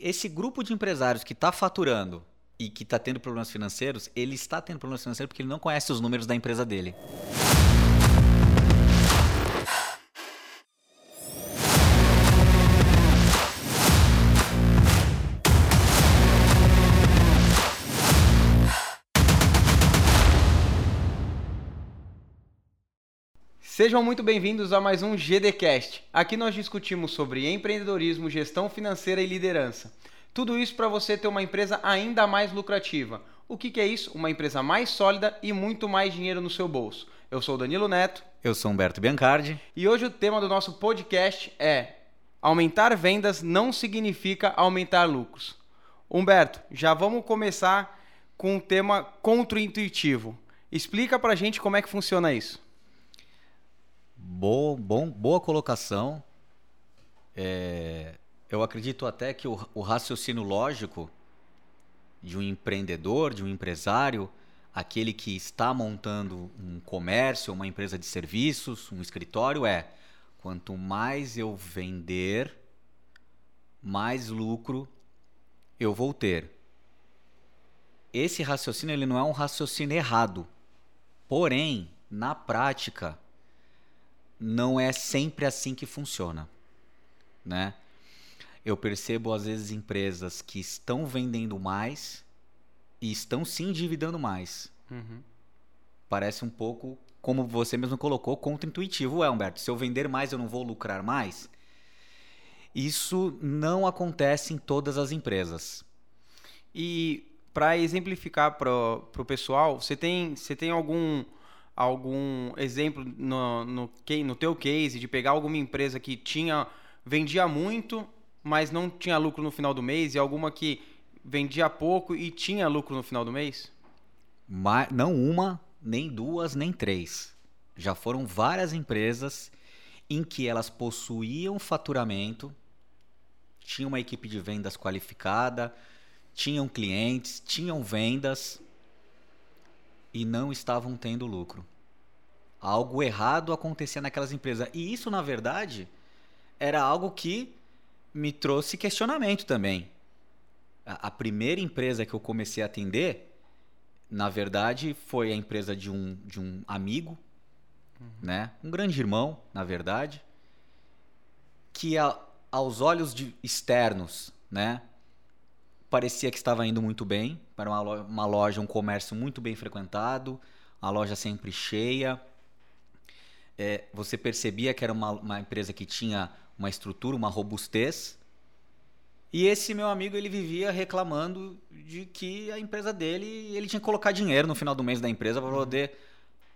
Esse grupo de empresários que está faturando e que está tendo problemas financeiros, ele está tendo problemas financeiros porque ele não conhece os números da empresa dele. Sejam muito bem-vindos a mais um GDcast. Aqui nós discutimos sobre empreendedorismo, gestão financeira e liderança. Tudo isso para você ter uma empresa ainda mais lucrativa. O que, que é isso? Uma empresa mais sólida e muito mais dinheiro no seu bolso. Eu sou o Danilo Neto. Eu sou Humberto Biancardi. E hoje o tema do nosso podcast é Aumentar vendas não significa aumentar lucros. Humberto, já vamos começar com um tema contraintuitivo. Explica pra gente como é que funciona isso. Boa, bom, boa colocação. É, eu acredito até que o, o raciocínio lógico de um empreendedor, de um empresário, aquele que está montando um comércio, uma empresa de serviços, um escritório, é quanto mais eu vender, mais lucro eu vou ter. Esse raciocínio ele não é um raciocínio errado. Porém, na prática, não é sempre assim que funciona, né? Eu percebo às vezes empresas que estão vendendo mais e estão se endividando mais. Uhum. Parece um pouco, como você mesmo colocou, contra-intuitivo, é, Humberto. Se eu vender mais, eu não vou lucrar mais? Isso não acontece em todas as empresas. E para exemplificar para o pessoal, você tem, você tem algum algum exemplo no, no, no teu case de pegar alguma empresa que tinha vendia muito, mas não tinha lucro no final do mês e alguma que vendia pouco e tinha lucro no final do mês? Ma não uma, nem duas, nem três. Já foram várias empresas em que elas possuíam faturamento, tinham uma equipe de vendas qualificada, tinham clientes, tinham vendas, e não estavam tendo lucro. Algo errado acontecia naquelas empresas. E isso, na verdade, era algo que me trouxe questionamento também. A, primeira empresa que eu comecei a atender, na verdade, foi a empresa de um, de um amigo, uhum. né? um grande irmão, na verdade, que a, aos olhos de externos, né? Parecia que estava indo muito bem. Era uma loja, uma loja, um comércio muito bem frequentado, a loja sempre cheia. É, você percebia que era uma, uma empresa que tinha uma estrutura, uma robustez. E esse meu amigo ele vivia reclamando de que a empresa dele ele tinha que colocar dinheiro no final do mês da empresa para poder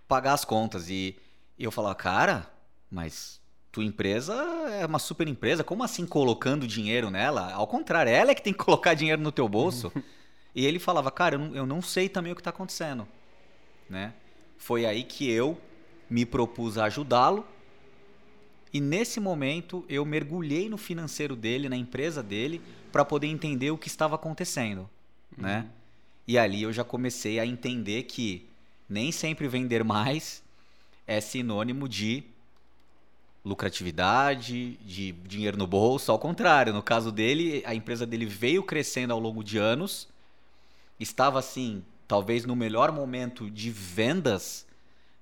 pagar as contas. E, e eu falava, cara, mas tua empresa é uma super empresa, como assim colocando dinheiro nela? Ao contrário, ela é que tem que colocar dinheiro no teu bolso. e ele falava, cara, eu não, eu não sei também o que está acontecendo. Né? Foi aí que eu me propus a ajudá-lo. E nesse momento eu mergulhei no financeiro dele, na empresa dele, para poder entender o que estava acontecendo. Uhum. Né? E ali eu já comecei a entender que nem sempre vender mais é sinônimo de lucratividade, de dinheiro no bolso. Ao contrário, no caso dele, a empresa dele veio crescendo ao longo de anos, estava assim, talvez no melhor momento de vendas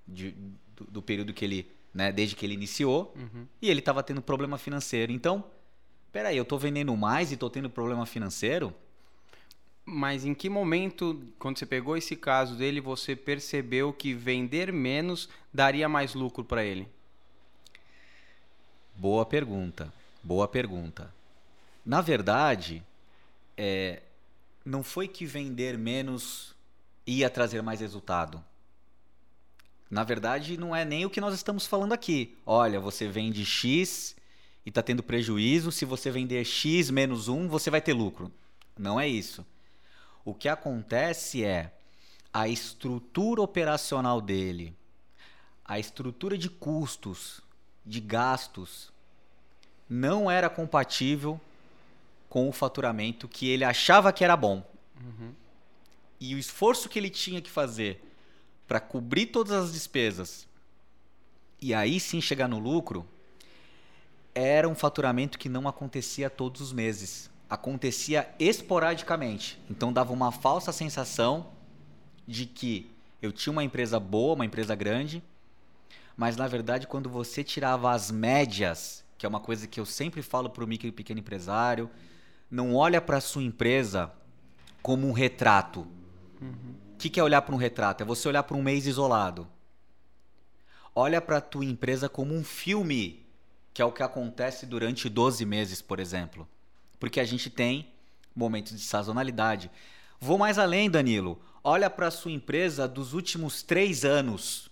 de, do, do, período que ele, né, desde que ele iniciou, uhum. e ele estava tendo problema financeiro. Então, peraí, eu estou vendendo mais e estou tendo problema financeiro? Mas em que momento, quando você pegou esse caso dele, você percebeu que vender menos daria mais lucro para ele? Boa pergunta. Boa pergunta. Na verdade, é, não foi que vender menos ia trazer mais resultado. Na verdade, não é nem o que nós estamos falando aqui. Olha, você vende X e está tendo prejuízo. Se você vender X menos 1, você vai ter lucro. Não é isso. O que acontece é a estrutura operacional dele, a estrutura de custos de gastos não era compatível com o faturamento que ele achava que era bom. Uhum. E o esforço que ele tinha que fazer para cobrir todas as despesas e aí sim chegar no lucro era um faturamento que não acontecia todos os meses. acontecia esporadicamente. Então dava uma falsa sensação de que eu tinha uma empresa boa, uma empresa grande, mas na verdade quando você tirava as médias, que é uma coisa que eu sempre falo para o micro e pequeno empresário, não olha para a sua empresa como um retrato. O uhum. que, que é olhar para um retrato? É você olhar para um mês isolado. Olha para a tua empresa como um filme, que é o que acontece durante 12 meses, por exemplo. Porque a gente tem momentos de sazonalidade. Vou mais além, Danilo. Olha para a sua empresa dos últimos três anos.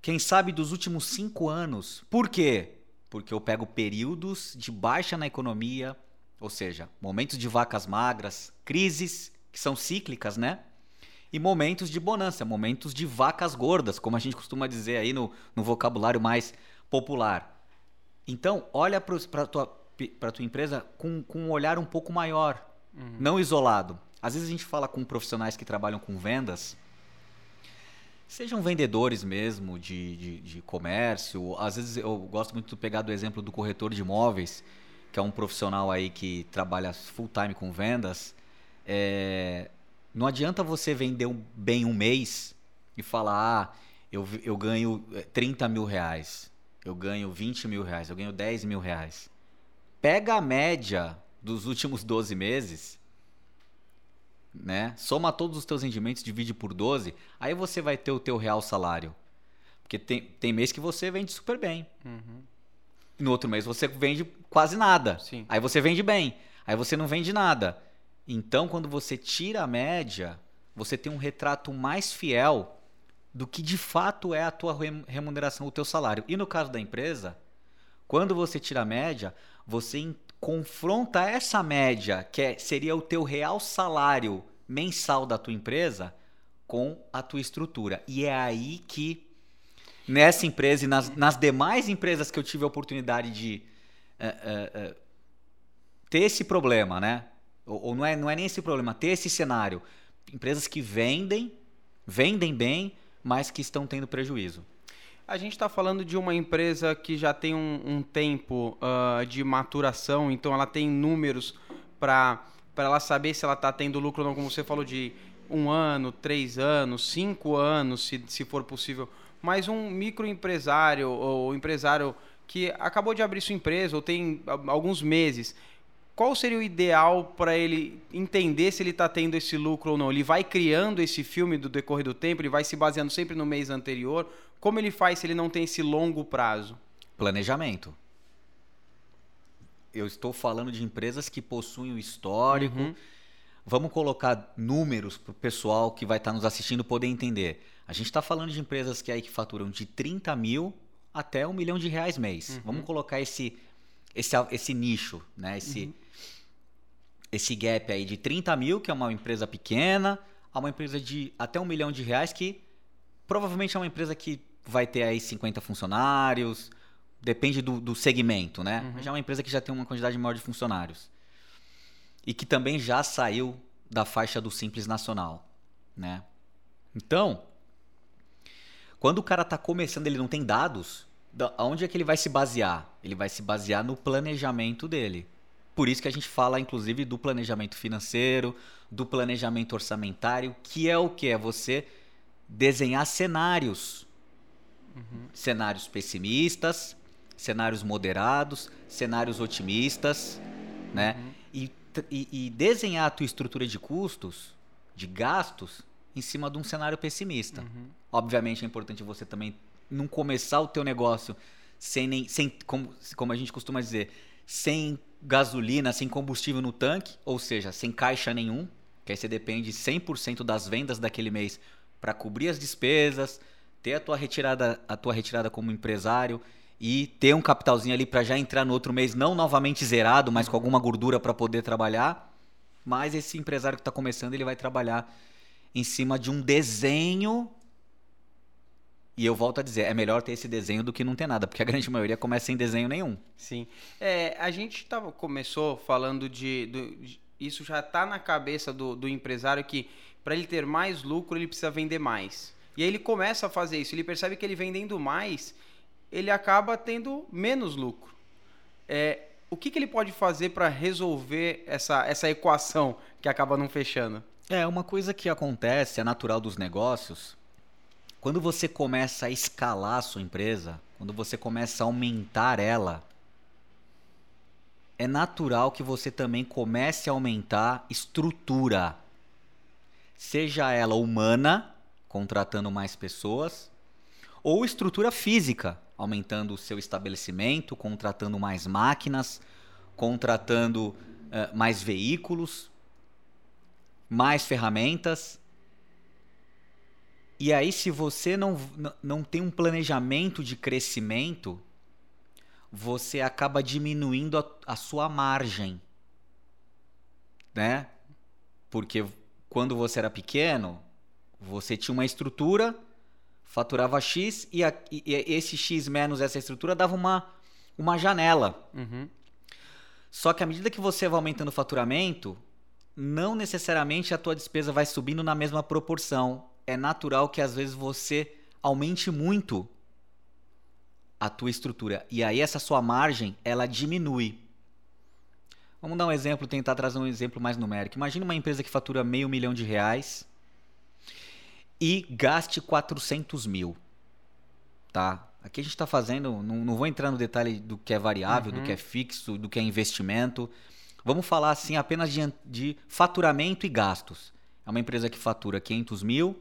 Quem sabe dos últimos cinco anos. Por quê? Porque eu pego períodos de baixa na economia, ou seja, momentos de vacas magras, crises, que são cíclicas, né? E momentos de bonança, momentos de vacas gordas, como a gente costuma dizer aí no, no vocabulário mais popular. Então, olha para a tua, tua empresa com, com um olhar um pouco maior, uhum. não isolado. Às vezes a gente fala com profissionais que trabalham com vendas, sejam vendedores mesmo de, de, de, comércio. Às vezes eu gosto muito de pegar do exemplo do corretor de imóveis, que é um profissional aí que trabalha full time com vendas. É, não adianta você vender bem um mês e falar, ah, eu, eu ganho 30 é, mil reais, eu ganho 20 mil reais, eu ganho 10 mil reais. Pega a média dos últimos 12 meses, né? Soma todos os teus rendimentos, divide por 12, aí você vai ter o teu real salário. Porque tem, tem mês que você vende super bem. Uhum. No outro mês você vende quase nada. Sim. Aí você vende bem. Aí você não vende nada. Então, quando você tira a média, você tem um retrato mais fiel do que de fato é a tua remuneração, o teu salário. E no caso da empresa, quando você tira a média, você confronta essa média, que é, seria o teu real salário mensal da tua empresa, com a tua estrutura. E é aí que, nessa empresa e nas, nas demais empresas que eu tive a oportunidade de uh, uh, uh, ter esse problema, né? Ou, ou, não, é, não é nem esse problema, ter esse cenário. Empresas que vendem, vendem bem, mas que estão tendo prejuízo. A gente está falando de uma empresa que já tem um, um tempo uh, de maturação, então ela tem números para ela saber se ela está tendo lucro ou não, como você falou, de um ano, três anos, cinco anos, se, se for possível. Mas um microempresário ou empresário que acabou de abrir sua empresa ou tem alguns meses, qual seria o ideal para ele entender se ele está tendo esse lucro ou não? Ele vai criando esse filme do decorrer do tempo, ele vai se baseando sempre no mês anterior. Como ele faz se ele não tem esse longo prazo? Planejamento. Eu estou falando de empresas que possuem o histórico. Uhum. Vamos colocar números para o pessoal que vai estar tá nos assistindo poder entender. A gente está falando de empresas que aí que faturam de 30 mil até um milhão de reais mês. Uhum. Vamos colocar esse, esse, esse nicho, né? Esse, uhum esse gap aí de 30 mil, que é uma empresa pequena, a uma empresa de até um milhão de reais, que provavelmente é uma empresa que vai ter aí 50 funcionários, depende do, do segmento, né? Uhum. Já é uma empresa que já tem uma quantidade maior de funcionários. E que também já saiu da faixa do Simples Nacional, né? Então, quando o cara está começando, ele não tem dados, aonde é que ele vai se basear? Ele vai se basear no planejamento dele. Por isso que a gente fala, inclusive, do planejamento financeiro, do planejamento orçamentário, que é o que? É você desenhar cenários. Uhum. Cenários pessimistas, cenários moderados, cenários otimistas, né? Uhum. E, e, e, desenhar a tua estrutura de custos, de gastos, em cima de um cenário pessimista. Uhum. Obviamente é importante você também não começar o teu negócio sem nem, sem, como, como a gente costuma dizer, sem gasolina, sem combustível no tanque, ou seja, sem caixa nenhum, que aí você depende 100% das vendas daquele mês para cobrir as despesas, ter a tua retirada, a tua retirada como empresário e ter um capitalzinho ali para já entrar no outro mês não novamente zerado, mas com alguma gordura para poder trabalhar. Mas esse empresário que está começando, ele vai trabalhar em cima de um desenho e eu volto a dizer, é melhor ter esse desenho do que não ter nada, porque a grande maioria começa sem desenho nenhum. Sim. É, a gente tava, começou falando de, de Isso já está na cabeça do, do empresário que para ele ter mais lucro, ele precisa vender mais. E aí ele começa a fazer isso, ele percebe que ele vendendo mais, ele acaba tendo menos lucro. É, o que, que ele pode fazer para resolver essa, essa equação que acaba não fechando? É, uma coisa que acontece, é natural dos negócios, quando você começa a escalar a sua empresa, quando você começa a aumentar ela, é natural que você também comece a aumentar estrutura. Seja ela humana, contratando mais pessoas, ou estrutura física, aumentando o seu estabelecimento, contratando mais máquinas, contratando uh, mais veículos, mais ferramentas. E aí, se você não, não tem um planejamento de crescimento, você acaba diminuindo a, a sua margem. Né? Porque quando você era pequeno, você tinha uma estrutura, faturava X e, a, e esse X menos essa estrutura dava uma, uma janela. Uhum. Só que à medida que você vai aumentando o faturamento, não necessariamente a tua despesa vai subindo na mesma proporção. É natural que às vezes você aumente muito a tua estrutura e aí essa sua margem ela diminui. Vamos dar um exemplo, tentar trazer um exemplo mais numérico. Imagina uma empresa que fatura meio milhão de reais e gaste 400 mil, tá? Aqui a gente está fazendo, não, não, vou entrar no detalhe do que é variável, uhum. do que é fixo, do que é investimento. Vamos falar assim apenas de, de faturamento e gastos. É uma empresa que fatura 500 mil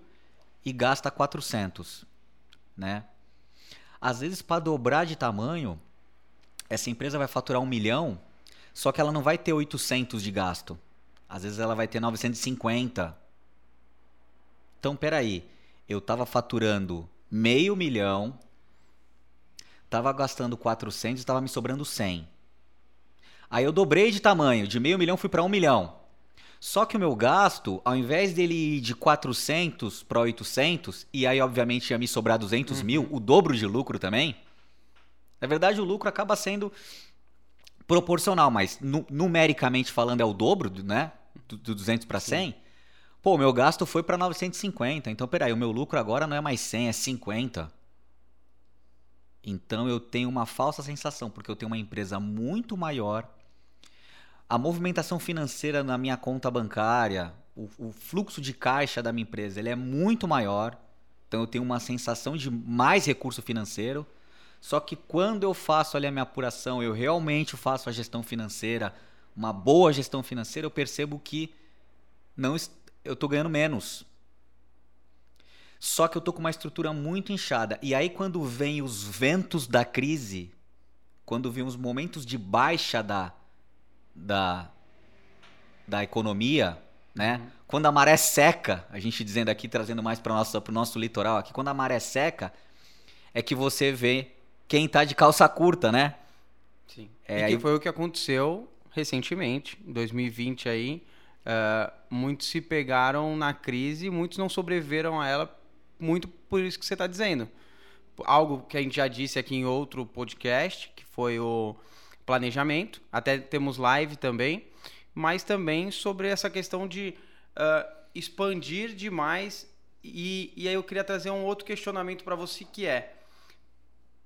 e gasta 400, né? Às vezes, para dobrar de tamanho, essa empresa vai faturar um milhão, só que ela não vai ter 800 de gasto. Às vezes ela vai ter 950. Então, peraí, eu estava faturando meio milhão, estava gastando 400 e estava me sobrando 100. Aí eu dobrei de tamanho, de meio milhão fui para um milhão. Só que o meu gasto, ao invés dele ir de 400 para 800, e aí obviamente ia me sobrar 200 uhum. mil, o dobro de lucro também, na verdade o lucro acaba sendo proporcional, mas nu numericamente falando é o dobro, né? Do, do 200 para 100. Sim. Pô, meu gasto foi para 950. Então, peraí, o meu lucro agora não é mais 100, é 50. Então eu tenho uma falsa sensação, porque eu tenho uma empresa muito maior a movimentação financeira na minha conta bancária, o, o, fluxo de caixa da minha empresa, ele é muito maior. Então eu tenho uma sensação de mais recurso financeiro. Só que quando eu faço ali a minha apuração, eu realmente faço a gestão financeira, uma boa gestão financeira, eu percebo que não eu estou ganhando menos. Só que eu estou com uma estrutura muito inchada. E aí quando vem os ventos da crise, quando vem os momentos de baixa da, da, da economia, né? Uhum. Quando a maré seca, a gente dizendo aqui, trazendo mais para o nosso, nosso litoral aqui, quando a maré seca, é que você vê quem está de calça curta, né? Sim. É, e aí... que foi o que aconteceu recentemente, em 2020 aí. Uh, muitos se pegaram na crise, muitos não sobreviveram a ela, muito por isso que você está dizendo. Algo que a gente já disse aqui em outro podcast, que foi o planejamento, até temos live também, mas também sobre essa questão de uh, expandir demais. E, e aí eu queria trazer um outro questionamento para você que é.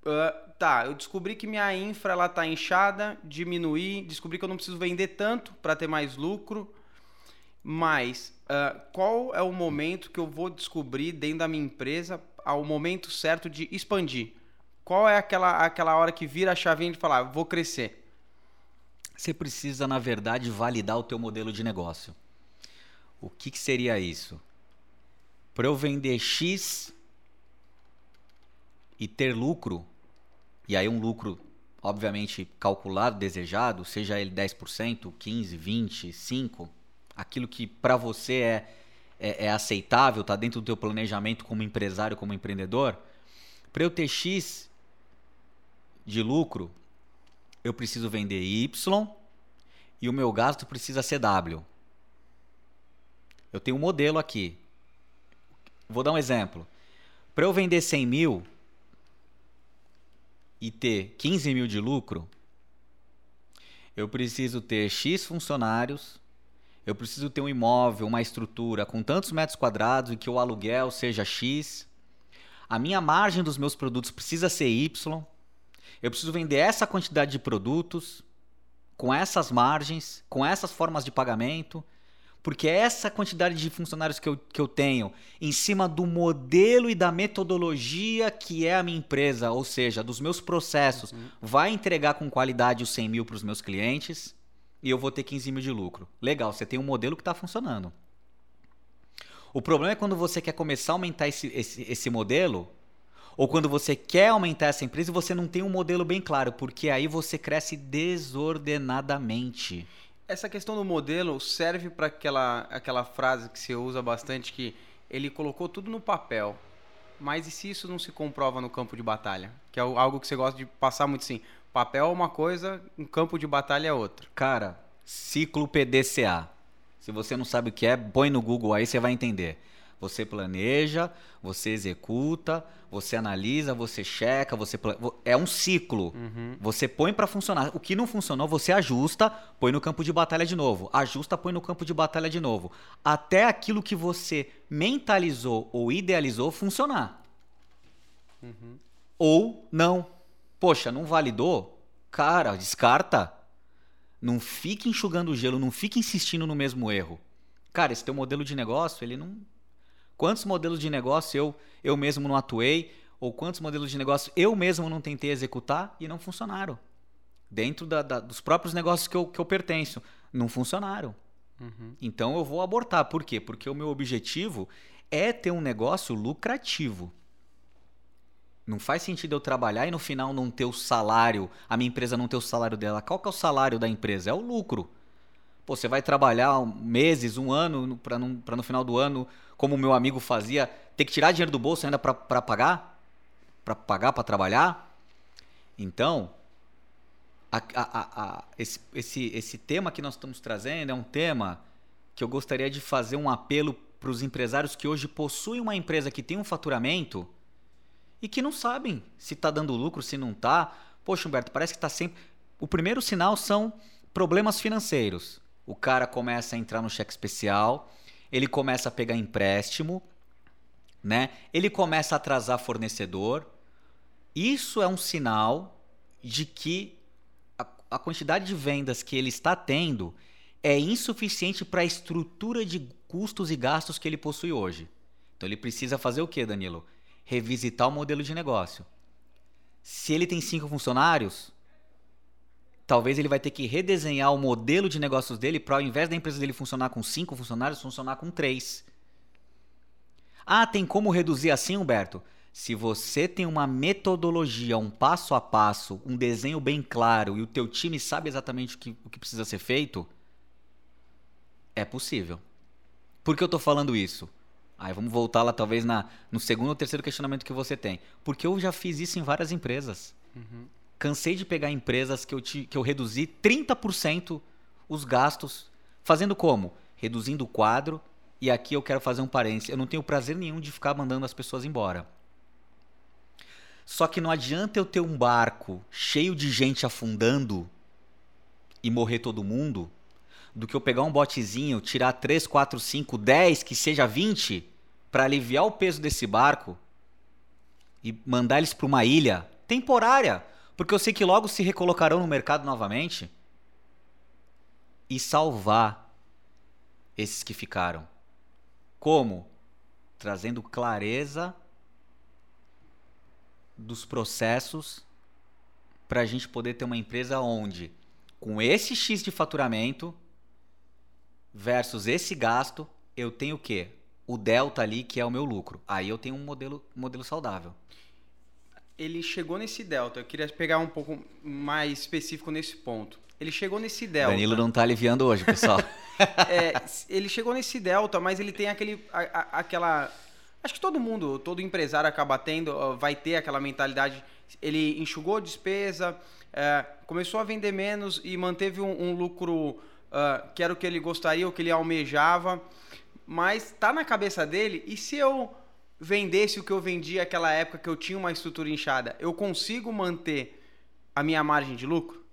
Uh, tá, eu descobri que minha infra ela tá inchada, diminuir, descobri que eu não preciso vender tanto para ter mais lucro, mas uh, qual é o momento que eu vou descobrir dentro da minha empresa ao momento certo de expandir? Qual é aquela, aquela hora que vira a chavinha de falar, vou crescer? Você precisa, na verdade, validar o teu modelo de negócio. O que, que seria isso? Para eu vender X e ter lucro, e aí um lucro, obviamente, calculado, desejado, seja ele 10%, 15%, 20%, 5%, aquilo que para você é, é, é aceitável, está dentro do teu planejamento como empresário, como empreendedor, para eu ter X de lucro, eu preciso vender Y e o meu gasto precisa ser W. Eu tenho um modelo aqui. Vou dar um exemplo. Para eu vender 100 mil e ter 15 mil de lucro, eu preciso ter X funcionários, eu preciso ter um imóvel, uma estrutura com tantos metros quadrados e que o aluguel seja X. A minha margem dos meus produtos precisa ser Y. Eu preciso vender essa quantidade de produtos. com essas margens, com essas formas de pagamento, porque é essa quantidade de funcionários que eu, que eu tenho em cima do modelo e da metodologia que é a minha empresa, ou seja, dos meus processos, uhum. vai entregar com qualidade os 100 mil para os meus clientes e eu vou ter 15 mil de lucro. Legal, você tem um modelo que está funcionando. O problema é quando você quer começar a aumentar esse, esse, esse modelo, ou quando você quer aumentar essa empresa e você não tem um modelo bem claro, porque aí você cresce desordenadamente essa questão do modelo serve para aquela, aquela frase que você usa bastante que ele colocou tudo no papel. Mas e se isso não se comprova no campo de batalha? Que é algo que você gosta de passar muito assim. Papel é uma coisa, um campo de batalha é outra. Cara, ciclo PDCA. Se você não sabe o que é, põe no Google aí, você vai entender. Você planeja, você executa, você analisa, você checa, você é um ciclo. Uhum. Você põe para funcionar. O que não funcionou, você ajusta, põe no campo de batalha de novo. Ajusta, põe no campo de batalha de novo, até aquilo que você mentalizou ou idealizou funcionar. Uhum. Ou não. Poxa, não validou? Cara, descarta. Não fique enxugando o gelo, não fique insistindo no mesmo erro. Cara, esse teu modelo de negócio, ele não Quantos modelos de negócio eu, eu mesmo não atuei, ou quantos modelos de negócio eu mesmo não tentei executar e não funcionaram? Dentro da, da, dos próprios negócios que eu, que eu pertenço, não funcionaram. Uhum. Então eu vou abortar. Por quê? Porque o meu objetivo é ter um negócio lucrativo. Não faz sentido eu trabalhar e no final não ter o salário, a minha empresa não ter o salário dela. Qual que é o salário da empresa? É o lucro. Pô, você vai trabalhar meses, um ano, para no final do ano como o meu amigo fazia, ter que tirar dinheiro do bolso ainda para pagar? Para pagar para trabalhar? Então, a, a, a, esse, esse, esse tema que nós estamos trazendo é um tema que eu gostaria de fazer um apelo para os empresários que hoje possuem uma empresa que tem um faturamento e que não sabem se está dando lucro, se não está. Poxa, Humberto, parece que está sempre. O primeiro sinal são problemas financeiros. O cara começa a entrar no cheque especial, ele começa a pegar empréstimo, né? Ele começa a atrasar fornecedor. Isso é um sinal de que a, a quantidade de vendas que ele está tendo é insuficiente para a estrutura de custos e gastos que ele possui hoje. Então ele precisa fazer o que, Danilo? Revisitar o modelo de negócio. Se ele tem cinco funcionários, talvez ele vai ter que redesenhar o modelo de negócios dele para ao invés da empresa dele funcionar com cinco funcionários, funcionar com três. Ah, tem como reduzir assim, Humberto? Se você tem uma metodologia, um passo a passo, um desenho bem claro e o teu time sabe exatamente o que, o que precisa ser feito, é possível. Por que eu estou falando isso? Aí vamos voltar lá talvez na, no segundo ou terceiro questionamento que você tem. Porque eu já fiz isso em várias empresas. Uhum. Cansei de pegar empresas que eu, te, que eu reduzi 30% os gastos. Fazendo como? Reduzindo o quadro. E aqui eu quero fazer um parênteses. Eu não tenho prazer nenhum de ficar mandando as pessoas embora. Só que não adianta eu ter um barco cheio de gente afundando e morrer todo mundo, do que eu pegar um botezinho, tirar 3, 4, 5, 10, que seja 20, para aliviar o peso desse barco e mandar eles para uma ilha temporária. Porque eu sei que logo se recolocarão no mercado novamente e salvar esses que ficaram. Como? Trazendo clareza dos processos para a gente poder ter uma empresa onde, com esse X de faturamento versus esse gasto, eu tenho o quê? O delta ali, que é o meu lucro. Aí eu tenho um modelo, modelo saudável ele chegou nesse delta. Eu queria pegar um pouco mais específico nesse ponto. Ele chegou nesse delta. Danilo não está aliviando hoje, pessoal. é, ele chegou nesse delta, mas ele tem aquele, a, a, aquela. Acho que todo mundo, todo empresário acaba tendo, vai ter aquela mentalidade. Ele enxugou despesa, é, começou a vender menos e manteve um, um lucro uh, que era o que ele gostaria, o que ele almejava. Mas está na cabeça dele. E se eu vendesse o que eu vendi naquela época que eu tinha uma estrutura inchada, eu consigo manter a minha margem de lucro?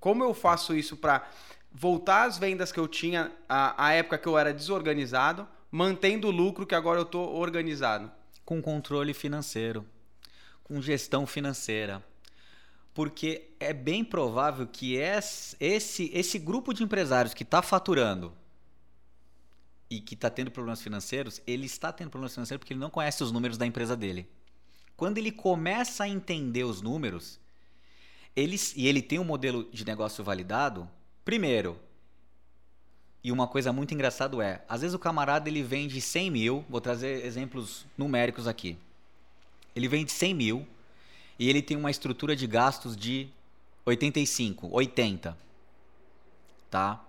Como eu faço isso para voltar às vendas que eu tinha à, época que eu era desorganizado, mantendo o lucro que agora eu estou organizado? Com controle financeiro, com gestão financeira. Porque é bem provável que esse, esse grupo de empresários que está faturando e que está tendo problemas financeiros, ele está tendo problemas financeiros porque ele não conhece os números da empresa dele. Quando ele começa a entender os números, ele, e ele tem um modelo de negócio validado, primeiro, e uma coisa muito engraçada é, às vezes o camarada ele vende 100 mil, vou trazer exemplos numéricos aqui. Ele vende 100 mil e ele tem uma estrutura de gastos de 85, 80. Tá?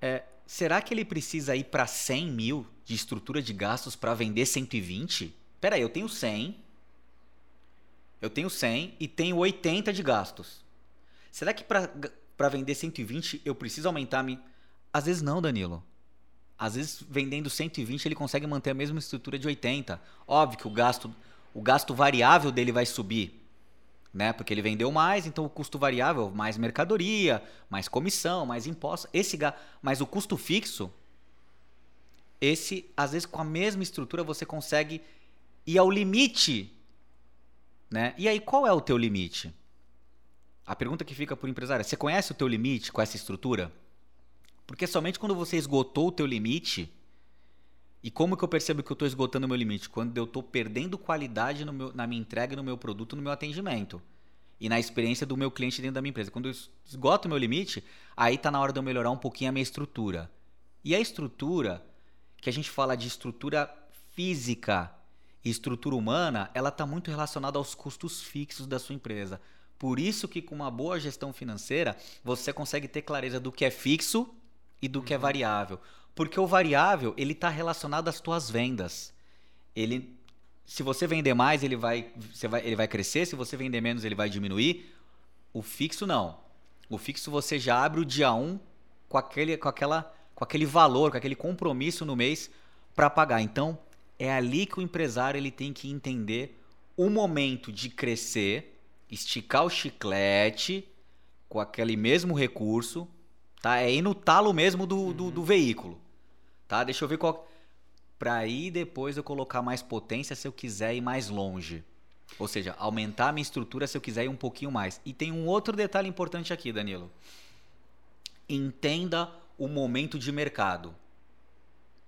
É, será que ele precisa ir para 100 mil de estrutura de gastos para vender 120? Peraí, eu tenho 100, eu tenho 100 e tenho 80 de gastos. Será que para vender 120 eu preciso aumentar? -me? Às vezes não, Danilo. Às vezes vendendo 120 ele consegue manter a mesma estrutura de 80. Óbvio que o gasto, o gasto variável dele vai subir né? Porque ele vendeu mais, então o custo variável, mais mercadoria, mais comissão, mais impostos. Esse, mas o custo fixo, esse, às vezes, com a mesma estrutura, você consegue ir ao limite. Né? E aí, qual é o teu limite? A pergunta que fica para o empresário é: você conhece o teu limite com essa estrutura? Porque somente quando você esgotou o teu limite, e como que eu percebo que eu estou esgotando o meu limite? Quando eu estou perdendo qualidade meu, na minha entrega, no meu produto, no meu atendimento. E na experiência do meu cliente dentro da minha empresa. Quando eu esgoto o meu limite, aí está na hora de eu melhorar um pouquinho a minha estrutura. E a estrutura, que a gente fala de estrutura física e estrutura humana, ela está muito relacionada aos custos fixos da sua empresa. Por isso que com uma boa gestão financeira, você consegue ter clareza do que é fixo e do que é uhum. variável. Porque o variável, ele está relacionado às tuas vendas. Ele, se você vender mais, ele vai, você vai, ele vai crescer. Se você vender menos, ele vai diminuir. O fixo, não. O fixo, você já abre o dia 1 com aquele, com aquela, com aquele valor, com aquele compromisso no mês para pagar. Então, é ali que o empresário ele tem que entender o momento de crescer, esticar o chiclete com aquele mesmo recurso, tá? É ir no talo mesmo do, do, do veículo tá? Deixa eu ver qual para aí depois eu colocar mais potência se eu quiser ir mais longe. Ou seja, aumentar a minha estrutura se eu quiser ir um pouquinho mais. E tem um outro detalhe importante aqui, Danilo. Entenda o momento de mercado,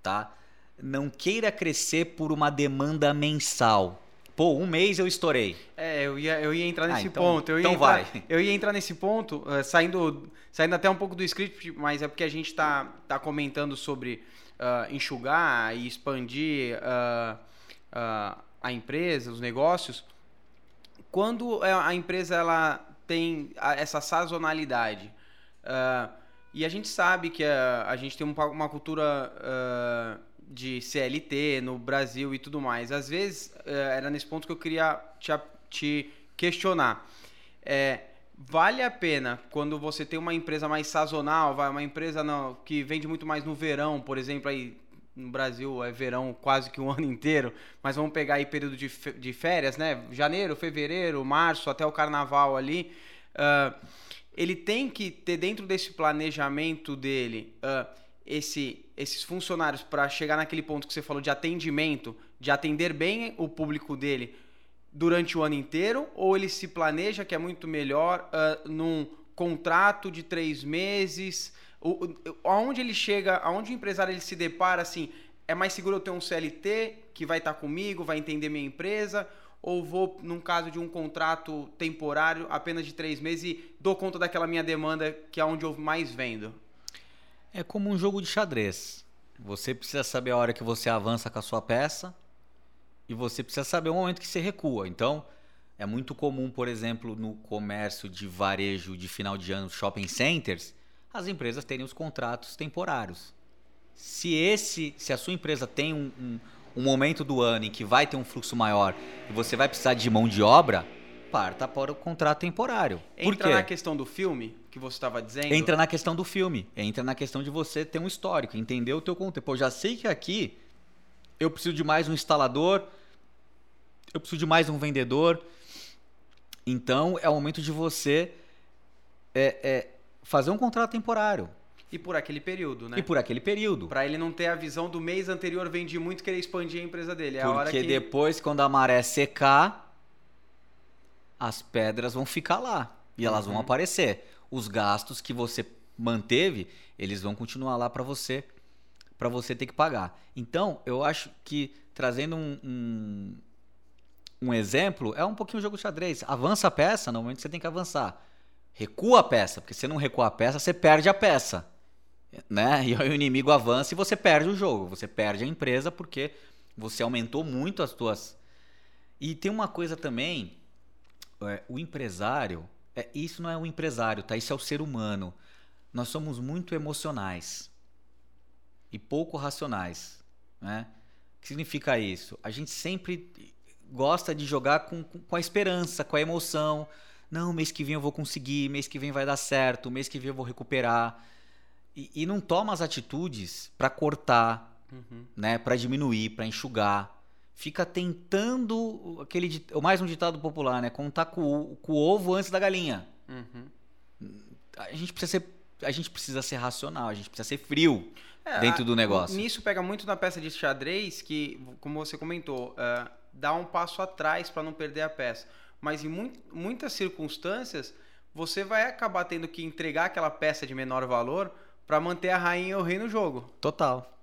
tá? Não queira crescer por uma demanda mensal. Pô, um mês eu estourei. É, eu ia, eu ia entrar ah, nesse ah, então, ponto. Eu então entrar, vai. Eu ia entrar nesse ponto, uh, saindo, saindo até um pouco do script, mas é porque a gente está tá comentando sobre uh, enxugar e expandir uh, uh, a empresa, os negócios, quando é, a empresa ela tem essa sazonalidade e a gente sabe que a, a gente tem uma cultura de CLT no Brasil e tudo mais. Às vezes, era nesse ponto que eu queria te, te questionar. É, vale a pena quando você tem uma empresa mais sazonal, vai uma empresa no, que vende muito mais no verão, por exemplo, aí no Brasil é verão quase que o ano inteiro, mas vamos pegar aí período de, de férias, né? Janeiro, fevereiro, março, até o carnaval ali. Uh, ele tem que ter dentro desse planejamento dele uh, esse, esses funcionários para chegar naquele ponto que você falou de atendimento, de atender bem o público dele durante o ano inteiro ou ele se planeja que é muito melhor uh, num contrato de três meses? O, o, aonde ele chega, aonde o empresário ele se depara assim, é mais seguro eu ter um CLT que vai estar tá comigo, vai entender minha empresa, ou vou, num caso de um contrato temporário, apenas de três meses e dou conta daquela minha demanda que é onde eu mais vendo? É como um jogo de xadrez. Você precisa saber a hora que você avança com a sua peça, e você precisa saber o momento que você recua. Então, é muito comum, por exemplo, no comércio de varejo de final de ano, shopping centers, as empresas terem os contratos temporários. Se esse, se a sua empresa tem um, um, um momento do ano em que vai ter um fluxo maior e você vai precisar de mão de obra, parta para o contrato temporário. Por entra quê? na questão do filme que você estava dizendo? Entra na questão do filme. Entra na questão de você ter um histórico, entender o teu conteúdo. Pô, já sei que aqui eu preciso de mais um instalador, eu preciso de mais um vendedor. Então é o momento de você é, é, fazer um contrato temporário. E por aquele período, né? E por aquele período. Para ele não ter a visão do mês anterior, vendi muito, querer expandir a empresa dele. É Porque que... depois, quando a maré secar, as pedras vão ficar lá e elas vão Uhum. aparecer. Os gastos que você manteve, eles vão continuar lá para você, para você ter que pagar. Então, eu acho que trazendo um, um, um exemplo, é um pouquinho o jogo de xadrez. Avança a peça, normalmente você tem que avançar. Recua a peça, porque se você não recua a peça, você perde a peça. Né? E aí o inimigo avança e você perde o jogo. Você perde a empresa porque você aumentou muito as tuas. E tem uma coisa também, é, o empresário, é, isso não é o empresário, tá? Isso é o ser humano. Nós somos muito emocionais e pouco racionais, né? O que significa isso? A gente sempre gosta de jogar com, com, a esperança, com a emoção. Não, mês que vem eu vou conseguir, mês que vem vai dar certo, mês que vem eu vou recuperar. E, e não toma as atitudes para cortar, Uhum. né, para diminuir, para enxugar. Fica tentando aquele mais um ditado popular, né, contar com, o- com o ovo antes da galinha. Uhum. A gente precisa ser a gente precisa ser racional, a gente precisa ser frio É, dentro do negócio. Nisso pega muito na peça de xadrez que, como você comentou, é, dá um passo atrás para não perder a peça. Mas em mui- muitas circunstâncias, você vai acabar tendo que entregar aquela peça de menor valor para manter a rainha e o rei no jogo. Total.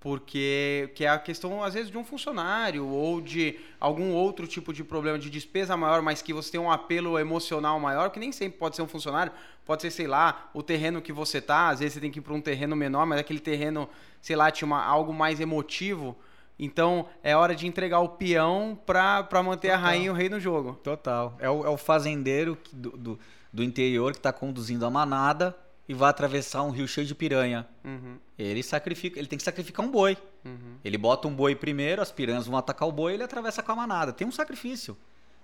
Porque que é a questão, às vezes, de um funcionário ou de algum outro tipo de problema de despesa maior, mas que você tem um apelo emocional maior, que nem sempre pode ser um funcionário, pode ser, sei lá, o terreno que você tá, às vezes você tem que ir para um terreno menor, mas aquele terreno, sei lá, tinha uma, algo mais emotivo. Então é hora de entregar o peão para manter a Total. rainha e o rei no jogo. Total. É o, é o fazendeiro do, do, do interior que está conduzindo a manada e vai atravessar um rio cheio de piranha. Uhum, Ele sacrifica, ele tem que sacrificar um boi. uhum. Ele bota um boi primeiro, as piranhas vão atacar o boi e ele atravessa com a manada. Tem um sacrifício.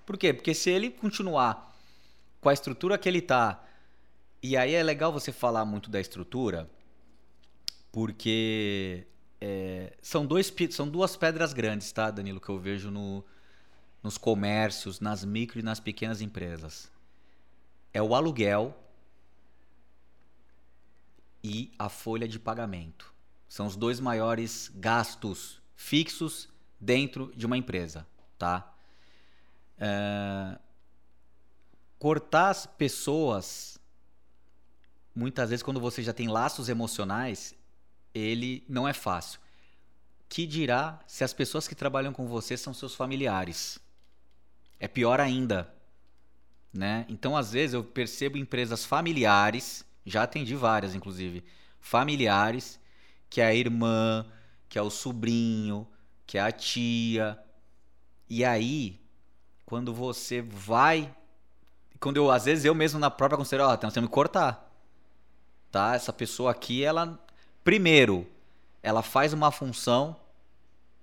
Por quê? Porque se ele continuar com a estrutura que ele tá, e aí é legal você falar muito da estrutura, porque é, são, dois, são duas pedras grandes, tá, Danilo, que eu vejo no, nos comércios, nas micro e nas pequenas empresas. É o aluguel e a folha de pagamento. São os dois maiores gastos fixos dentro de uma empresa, tá? É, Cortar as pessoas, muitas vezes quando você já tem laços emocionais, ele não é fácil. Que dirá se as pessoas que trabalham com você são seus familiares? É pior ainda, né? Então, às vezes eu percebo empresas familiares, já atendi várias inclusive, familiares, que é a irmã, que é o sobrinho, que é a tia. E aí, quando você vai, quando eu às vezes eu mesmo na própria considero, ó, temos que cortar. Tá? Essa pessoa aqui, ela primeiro, ela faz uma função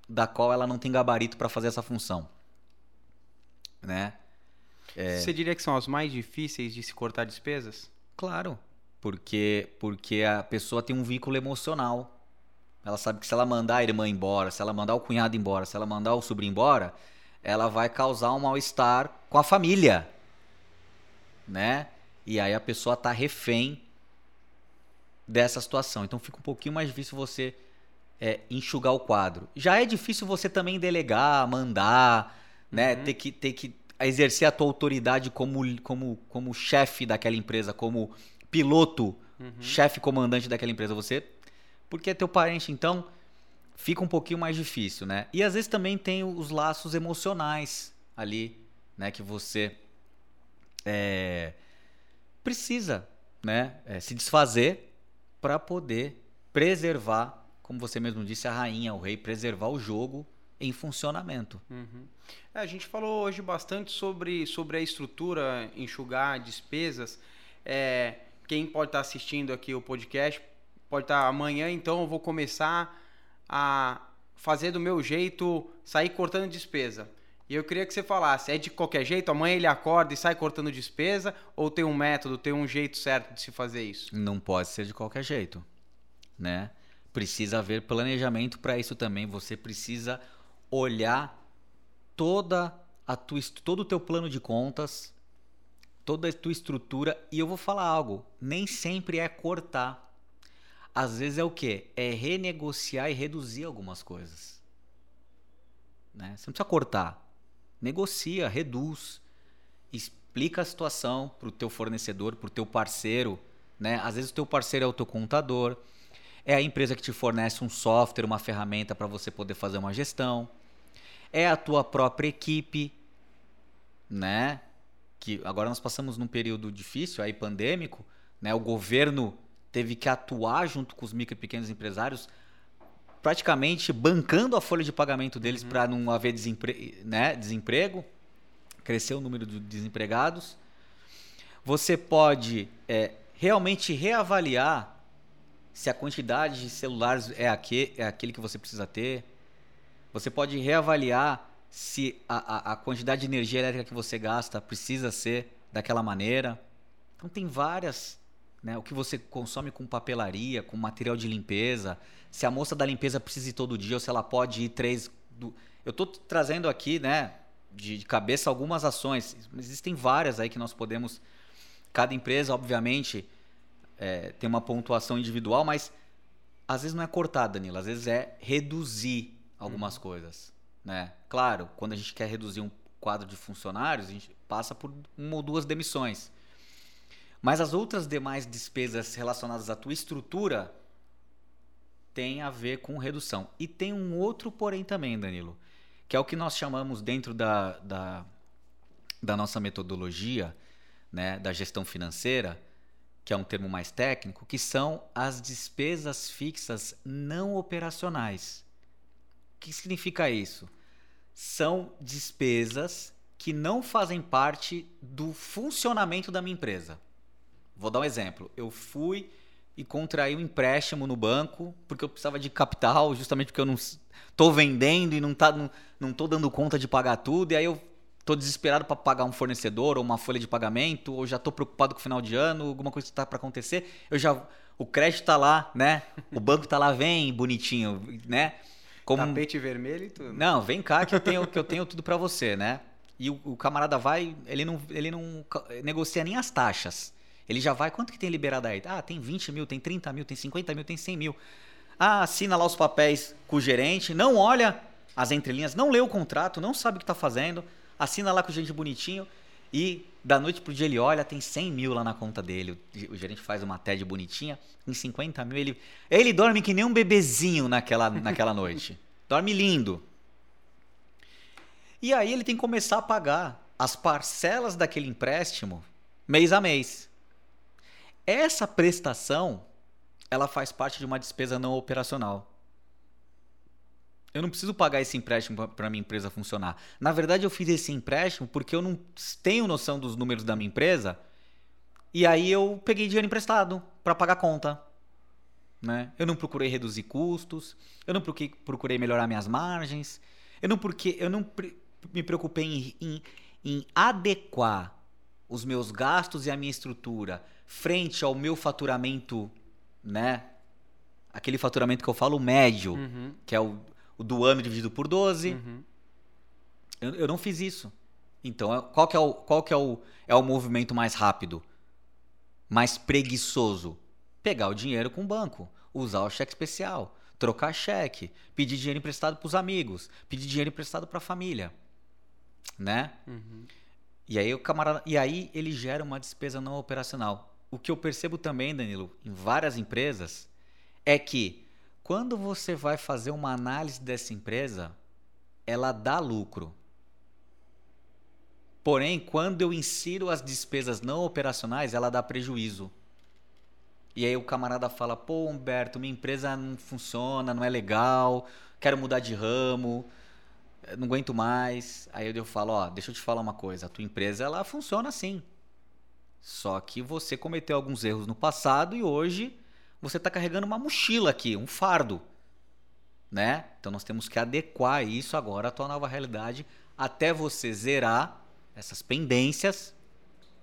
da qual ela não tem gabarito para fazer essa função. Né? Você diria que são as mais difíceis de se cortar despesas? Claro, porque porque a pessoa tem um vínculo emocional. Ela sabe que se ela mandar a irmã embora, se ela mandar o cunhado embora, se ela mandar o sobrinho embora, ela vai causar um mal-estar com a família, né? E aí a pessoa tá refém dessa situação. Então fica um pouquinho mais difícil você é, enxugar o quadro. Já é difícil você também delegar, mandar, né? Uhum. Ter que ter que exercer a tua autoridade como como como chefe daquela empresa, como piloto, Uhum. chefe comandante daquela empresa. Você porque é teu parente, então fica um pouquinho mais difícil, né? E às vezes também tem os laços emocionais ali, né? Que você é, precisa, né? é, se desfazer para poder preservar, como você mesmo disse, a rainha, o rei, preservar o jogo em funcionamento. Uhum. É, a gente falou hoje bastante sobre, sobre a estrutura, enxugar despesas. É, quem pode estar assistindo aqui o podcast pode estar amanhã, então eu vou começar a fazer do meu jeito, sair cortando despesa. E eu queria que você falasse, é de qualquer jeito? Amanhã ele acorda e sai cortando despesa? Ou tem um método, tem um jeito certo de se fazer isso? Não pode ser de qualquer jeito, né? Precisa haver planejamento para isso também. Você precisa olhar toda a tua, todo o teu plano de contas, toda a tua estrutura. E eu vou falar algo: nem sempre é cortar. Às vezes é o quê? É renegociar e reduzir algumas coisas. Né? Você não precisa cortar. Negocia, reduz. explica a situação para o teu fornecedor, para o teu parceiro, né? Às vezes o teu parceiro é o teu contador, é a empresa que te fornece um software, uma ferramenta para você poder fazer uma gestão, é a tua própria equipe, né? Que agora nós passamos num período difícil, aí pandêmico, né? O governo teve que atuar junto com os micro e pequenos empresários, praticamente bancando a folha de pagamento deles uhum. para não haver desempre né? desemprego, crescer o número de desempregados. Você pode é, realmente reavaliar se a quantidade de celulares é, aquele, é aquele que você precisa ter. Você pode reavaliar se a, a, a quantidade de energia elétrica que você gasta precisa ser daquela maneira. Então tem várias né? O que você consome com papelaria, com material de limpeza, se a moça da limpeza precisa ir todo dia ou se ela pode ir três. Do... Eu estou trazendo aqui, né, de cabeça algumas ações, existem várias aí que nós podemos. Cada empresa, obviamente, é, tem uma pontuação individual, mas às vezes não é cortar, Danilo, às vezes é reduzir algumas uhum. coisas. Né? Claro, quando a gente quer reduzir um quadro de funcionários, a gente passa por uma ou duas demissões. Mas as outras demais despesas relacionadas à tua estrutura têm a ver com redução. E tem um outro porém também, Danilo, que é o que nós chamamos dentro da, da, da nossa metodologia né, da gestão financeira, que é um termo mais técnico, que são as despesas fixas não operacionais. O que significa isso? São despesas que não fazem parte do funcionamento da minha empresa. Vou dar um exemplo. Eu fui e contraí um empréstimo no banco porque eu precisava de capital, justamente porque eu não estou vendendo e não tá, não, não tô dando conta de pagar tudo. E aí eu estou desesperado para pagar um fornecedor ou uma folha de pagamento, ou já estou preocupado com o final de ano, alguma coisa está para acontecer. Eu já o crédito está lá, né? O banco está lá, vem bonitinho, né? Como... Tapete vermelho e tudo. Não, vem cá que eu tenho, que eu tenho tudo para você, né? E o, o, camarada vai, ele não, ele não negocia nem as taxas. Ele já vai, quanto que tem liberado aí? Ah, tem 20 mil, tem 30 mil, tem 50 mil, tem 100 mil. Ah, assina lá os papéis com o gerente, não olha as entrelinhas, não lê o contrato, não sabe o que está fazendo, assina lá com o gerente bonitinho e da noite pro dia ele olha, tem 100 mil lá na conta dele. O gerente faz uma TED bonitinha, em 50 mil ele, ele dorme que nem um bebezinho naquela, naquela noite. Dorme lindo. E aí ele tem que começar a pagar as parcelas daquele empréstimo mês a mês. Essa prestação, ela faz parte de uma despesa não operacional. Eu não preciso pagar esse empréstimo para minha empresa funcionar. Na verdade, eu fiz esse empréstimo porque eu não tenho noção dos números da minha empresa. E aí eu peguei dinheiro emprestado para pagar conta. Né? Eu não procurei reduzir custos, eu não procurei melhorar minhas margens, eu não, porque, eu não me preocupei em, em, em adequar os meus gastos e a minha estrutura frente ao meu faturamento, né? Aquele faturamento que eu falo médio, uhum. que é o, o, do ano dividido por 12. Uhum. Eu, eu, não fiz isso. Então, é, qual que, é o, qual que é, o, é o movimento mais rápido? Mais preguiçoso? Pegar o dinheiro com o banco, usar o cheque especial, trocar cheque, pedir dinheiro emprestado para os amigos, pedir dinheiro emprestado para a família, né? Uhum. E aí o camarada, e aí ele gera uma despesa não operacional o que eu percebo também, Danilo, em várias empresas, é que quando você vai fazer uma análise dessa empresa, ela dá lucro. Porém, quando eu insiro as despesas não operacionais, ela dá prejuízo. E aí o camarada fala: pô, Humberto, minha empresa não funciona, não é legal, quero mudar de ramo, não aguento mais. Aí eu falo: ó, deixa eu te falar uma coisa, a tua empresa ela funciona assim. Só que você cometeu alguns erros no passado e hoje você está carregando uma mochila aqui, um fardo. Né? Então nós temos que adequar isso agora à tua nova realidade até você zerar essas pendências.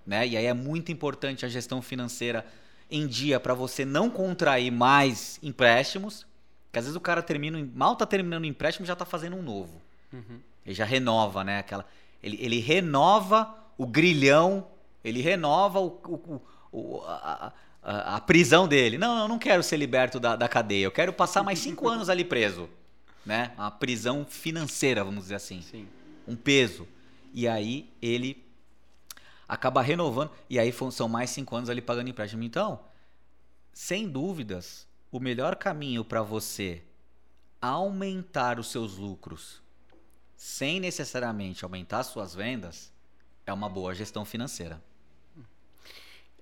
Né? E aí é muito importante a gestão financeira em dia para você não contrair mais empréstimos. Que às vezes o cara termina, mal está terminando o empréstimo já está fazendo um novo. Uhum. Ele já renova, né? Aquela, ele, ele renova o grilhão ele renova o, o, o, a, a, a, prisão dele. Não, eu não quero ser liberto da, da cadeia. Eu quero passar mais cinco anos ali preso. Né? Uma prisão financeira, vamos dizer assim. Sim. Um peso. E aí ele acaba renovando, e aí são mais cinco anos ali pagando empréstimo. Então, sem dúvidas, o melhor caminho para você aumentar os seus lucros sem necessariamente aumentar suas vendas é uma boa gestão financeira.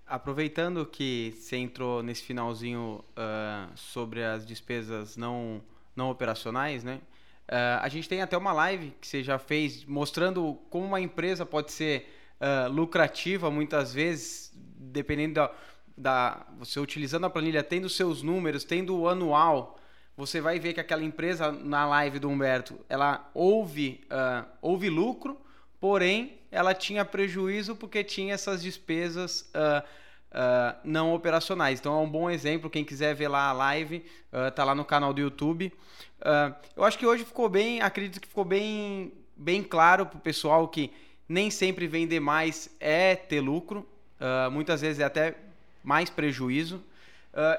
Aproveitando que você entrou nesse finalzinho uh, sobre as despesas não, não operacionais, né? Uh, a gente tem até uma live que você já fez mostrando como uma empresa pode ser uh, lucrativa muitas vezes, dependendo da, da, Você utilizando a planilha, tendo seus números, tendo o anual, você vai ver que aquela empresa na live do Humberto, ela houve, houve lucro, porém ela tinha prejuízo porque tinha essas despesas. Uh, não operacionais. Então é um bom exemplo. Quem quiser ver lá a live, uh, tá lá no canal do YouTube. Uh, eu acho que hoje ficou bem, acredito que ficou bem, bem claro para o pessoal que nem sempre vender mais é ter lucro. muitas vezes é até mais prejuízo.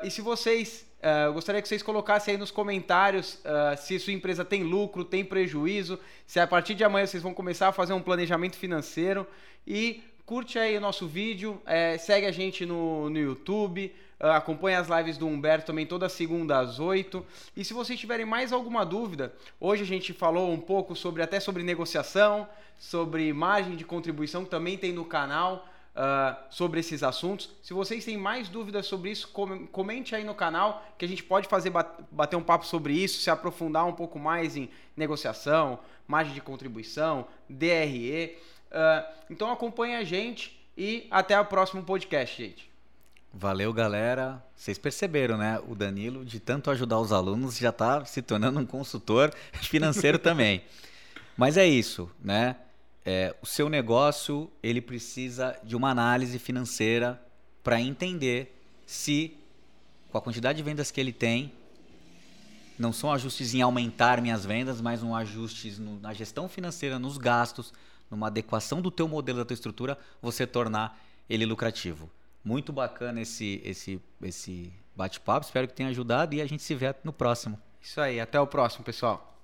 e se vocês, eu gostaria que vocês colocassem aí nos comentários se sua empresa tem lucro, tem prejuízo, se a partir de amanhã vocês vão começar a fazer um planejamento financeiro e curte aí o nosso vídeo, é, segue a gente no, no YouTube, uh, acompanha as lives do Humberto também toda segunda às 8. E se vocês tiverem mais alguma dúvida, hoje a gente falou um pouco sobre até sobre negociação, sobre margem de contribuição que também tem no canal. Uh, sobre esses assuntos. Se vocês têm mais dúvidas sobre isso, comente aí no canal que a gente pode fazer bater um papo sobre isso, se aprofundar um pouco mais em negociação, margem de contribuição, DRE. Uh, então acompanhe a gente e até o próximo podcast, gente. Valeu, galera. Vocês perceberam, né? O Danilo, de tanto ajudar os alunos, já está se tornando um consultor financeiro também. Mas é isso, né? É, o seu negócio ele precisa de uma análise financeira para entender se, com a quantidade de vendas que ele tem, não são ajustes em aumentar minhas vendas, mas um ajustes no, na gestão financeira, nos gastos, numa adequação do teu modelo, da tua estrutura, você tornar ele lucrativo. Muito bacana esse, esse, esse bate-papo, espero que tenha ajudado e a gente se vê no próximo. Isso aí, até o próximo, pessoal.